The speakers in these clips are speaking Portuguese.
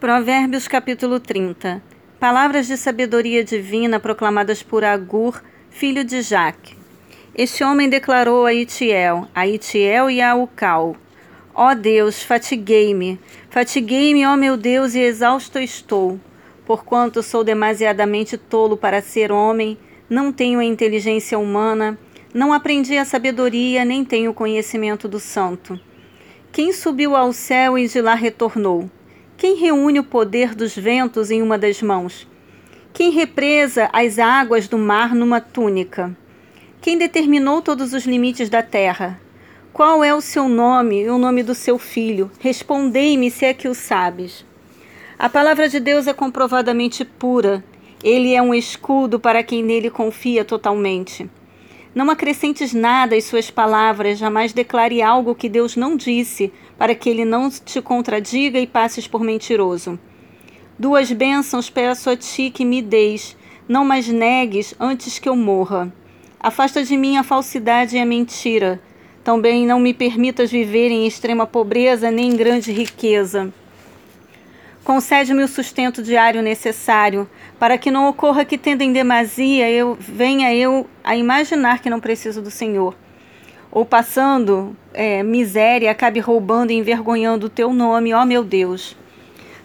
Provérbios capítulo 30 Palavras de sabedoria divina proclamadas por Agur, filho de Jaque. Este homem declarou a Itiel, a Itiel e a Ucal: Ó Deus, fatiguei-me, fatiguei-me, ó meu Deus, e exausto estou. Porquanto sou demasiadamente tolo para ser homem, não tenho a inteligência humana, não aprendi a sabedoria, nem tenho conhecimento do santo. Quem subiu ao céu e de lá retornou? Quem reúne o poder dos ventos em uma das mãos? Quem represa as águas do mar numa túnica? Quem determinou todos os limites da terra? Qual é o seu nome e o nome do seu filho? Respondei-me se é que o sabes. A palavra de Deus é comprovadamente pura. Ele é um escudo para quem nele confia totalmente. Não acrescentes nada às suas palavras, jamais declare algo que Deus não disse, para que ele não te contradiga e passes por mentiroso. Duas bênçãos peço a ti que me deis, não mais negues antes que eu morra. Afasta de mim a falsidade e a mentira. Também não me permitas viver em extrema pobreza nem em grande riqueza. Concede-me o sustento diário necessário, para que não ocorra que, tendo em demasia, eu venha eu a imaginar que não preciso do Senhor. Ou passando é, miséria, acabe roubando e envergonhando o teu nome, ó meu Deus.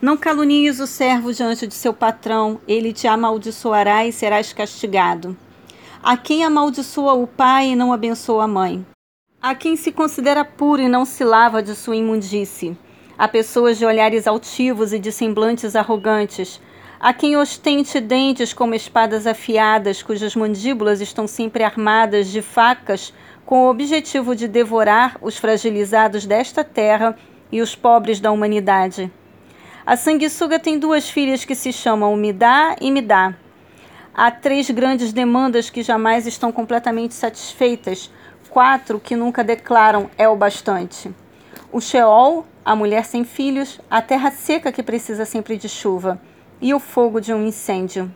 Não calunies o servo diante de seu patrão, ele te amaldiçoará e serás castigado. A quem amaldiçoa o pai e não abençoa a mãe? A quem se considera puro e não se lava de sua imundície? A pessoas de olhares altivos e de semblantes arrogantes, a quem ostente dentes como espadas afiadas, cujas mandíbulas estão sempre armadas de facas, com o objetivo de devorar os fragilizados desta terra e os pobres da humanidade. A sanguessuga tem duas filhas que se chamam Midá e Midá. Há três grandes demandas que jamais estão completamente satisfeitas, quatro que nunca declaram é o bastante. O Sheol, a mulher sem filhos, a terra seca que precisa sempre de chuva e o fogo de um incêndio.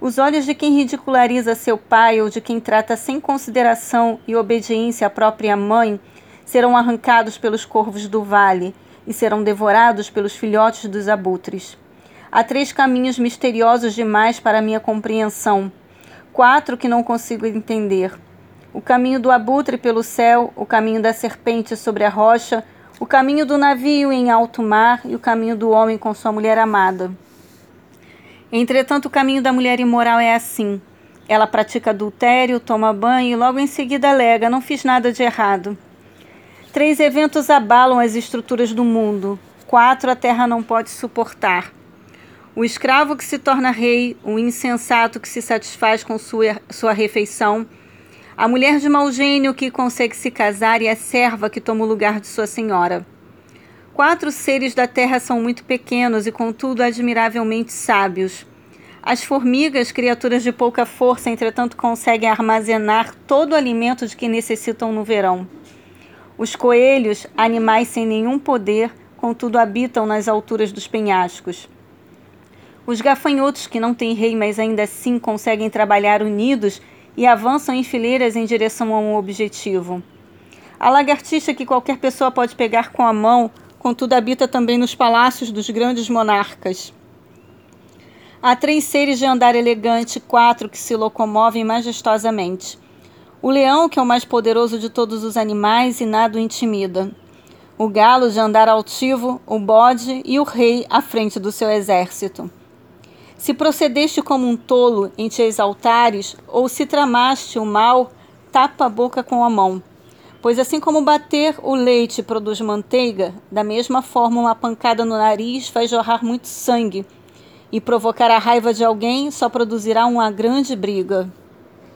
Os olhos de quem ridiculariza seu pai ou de quem trata sem consideração e obediência a própria mãe serão arrancados pelos corvos do vale e serão devorados pelos filhotes dos abutres. Há três caminhos misteriosos demais para minha compreensão, quatro que não consigo entender: o caminho do abutre pelo céu, o caminho da serpente sobre a rocha, o caminho do navio em alto mar e o caminho do homem com sua mulher amada. Entretanto, o caminho da mulher imoral é assim. Ela pratica adultério, toma banho e logo em seguida alega: Não fiz nada de errado. Três eventos abalam as estruturas do mundo. Quatro a terra não pode suportar. O escravo que se torna rei, o insensato que se satisfaz com sua, sua refeição a mulher de mau gênio que consegue se casar e a serva que toma o lugar de sua senhora. Quatro seres da terra são muito pequenos e, contudo, admiravelmente sábios. As formigas, criaturas de pouca força, entretanto, conseguem armazenar todo o alimento de que necessitam no verão. Os coelhos, animais sem nenhum poder, contudo, habitam nas alturas dos penhascos. Os gafanhotos, que não têm rei, mas ainda assim conseguem trabalhar unidos e avançam em fileiras em direção a um objetivo. A lagartixa que qualquer pessoa pode pegar com a mão, contudo habita também nos palácios dos grandes monarcas. Há três seres de andar elegante, quatro que se locomovem majestosamente. O leão, que é o mais poderoso de todos os animais e nada o intimida. O galo de andar altivo, o bode e o rei à frente do seu exército. Se procedeste como um tolo em te exaltares, ou se tramaste o mal, tapa a boca com a mão. Pois assim como bater o leite produz manteiga, da mesma forma uma pancada no nariz faz jorrar muito sangue, e provocar a raiva de alguém só produzirá uma grande briga.